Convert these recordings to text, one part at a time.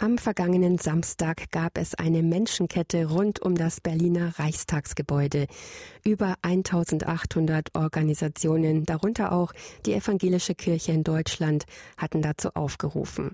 Am vergangenen Samstag gab es eine Menschenkette rund um das Berliner Reichstagsgebäude. Über 1800 Organisationen, darunter auch die Evangelische Kirche in Deutschland, hatten dazu aufgerufen.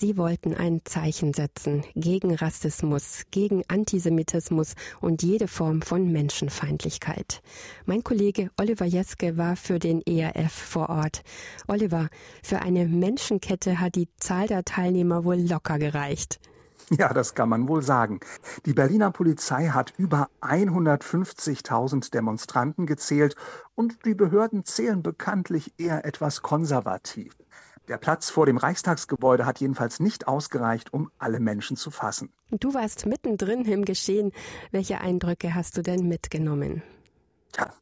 Sie wollten ein Zeichen setzen gegen Rassismus, gegen Antisemitismus und jede Form von Menschenfeindlichkeit. Mein Kollege Oliver Jeske war für den ERF vor Ort. Oliver, für eine Menschenkette hat die Zahl der Teilnehmer wohl locker gereicht. Ja, das kann man wohl sagen. Die Berliner Polizei hat über 150.000 Demonstranten gezählt und die Behörden zählen bekanntlich eher etwas konservativ. Der Platz vor dem Reichstagsgebäude hat jedenfalls nicht ausgereicht, um alle Menschen zu fassen. Du warst mittendrin im Geschehen. Welche Eindrücke hast du denn mitgenommen? Tja,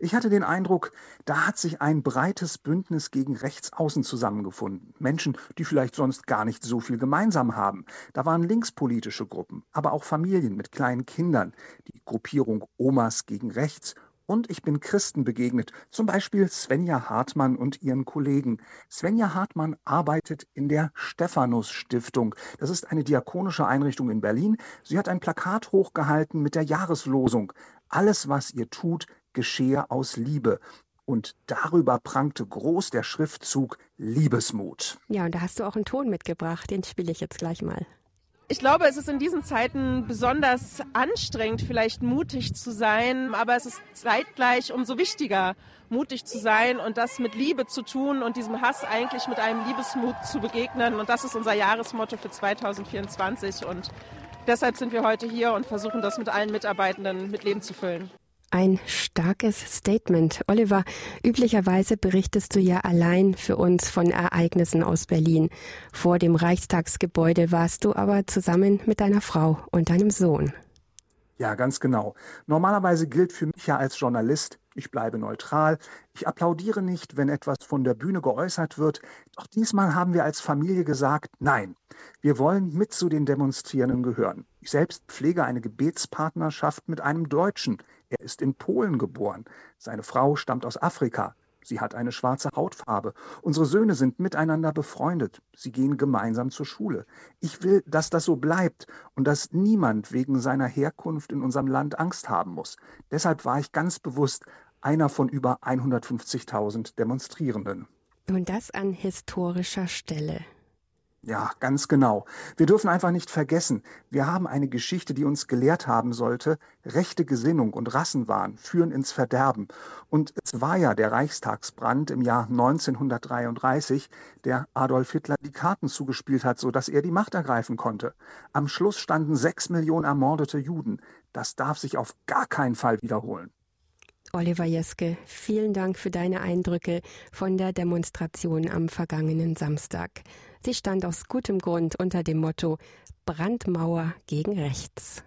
ich hatte den Eindruck, da hat sich ein breites Bündnis gegen Rechtsaußen zusammengefunden. Menschen, die vielleicht sonst gar nicht so viel gemeinsam haben. Da waren linkspolitische Gruppen, aber auch Familien mit kleinen Kindern, die Gruppierung Omas gegen Rechts und ich bin Christen begegnet, zum Beispiel Svenja Hartmann und ihren Kollegen. Svenja Hartmann arbeitet in der Stephanus Stiftung. Das ist eine diakonische Einrichtung in Berlin. Sie hat ein Plakat hochgehalten mit der Jahreslosung. Alles, was ihr tut, geschehe aus Liebe. Und darüber prangte groß der Schriftzug Liebesmut. Ja, und da hast du auch einen Ton mitgebracht, den spiele ich jetzt gleich mal. Ich glaube, es ist in diesen Zeiten besonders anstrengend, vielleicht mutig zu sein, aber es ist zeitgleich umso wichtiger, mutig zu sein und das mit Liebe zu tun und diesem Hass eigentlich mit einem Liebesmut zu begegnen. Und das ist unser Jahresmotto für 2024. Und deshalb sind wir heute hier und versuchen das mit allen Mitarbeitenden mit Leben zu füllen. Ein starkes Statement. Oliver, üblicherweise berichtest du ja allein für uns von Ereignissen aus Berlin. Vor dem Reichstagsgebäude warst du aber zusammen mit deiner Frau und deinem Sohn. Ja, ganz genau. Normalerweise gilt für mich ja als Journalist, ich bleibe neutral, ich applaudiere nicht, wenn etwas von der Bühne geäußert wird. Doch diesmal haben wir als Familie gesagt, nein, wir wollen mit zu den Demonstrierenden gehören. Ich selbst pflege eine Gebetspartnerschaft mit einem Deutschen. Er ist in Polen geboren. Seine Frau stammt aus Afrika. Sie hat eine schwarze Hautfarbe. Unsere Söhne sind miteinander befreundet. Sie gehen gemeinsam zur Schule. Ich will, dass das so bleibt und dass niemand wegen seiner Herkunft in unserem Land Angst haben muss. Deshalb war ich ganz bewusst einer von über 150.000 Demonstrierenden. Und das an historischer Stelle. Ja, ganz genau. Wir dürfen einfach nicht vergessen, wir haben eine Geschichte, die uns gelehrt haben sollte, rechte Gesinnung und Rassenwahn führen ins Verderben. Und es war ja der Reichstagsbrand im Jahr 1933, der Adolf Hitler die Karten zugespielt hat, sodass er die Macht ergreifen konnte. Am Schluss standen sechs Millionen ermordete Juden. Das darf sich auf gar keinen Fall wiederholen. Oliver Jeske, vielen Dank für deine Eindrücke von der Demonstration am vergangenen Samstag. Sie stand aus gutem Grund unter dem Motto Brandmauer gegen rechts.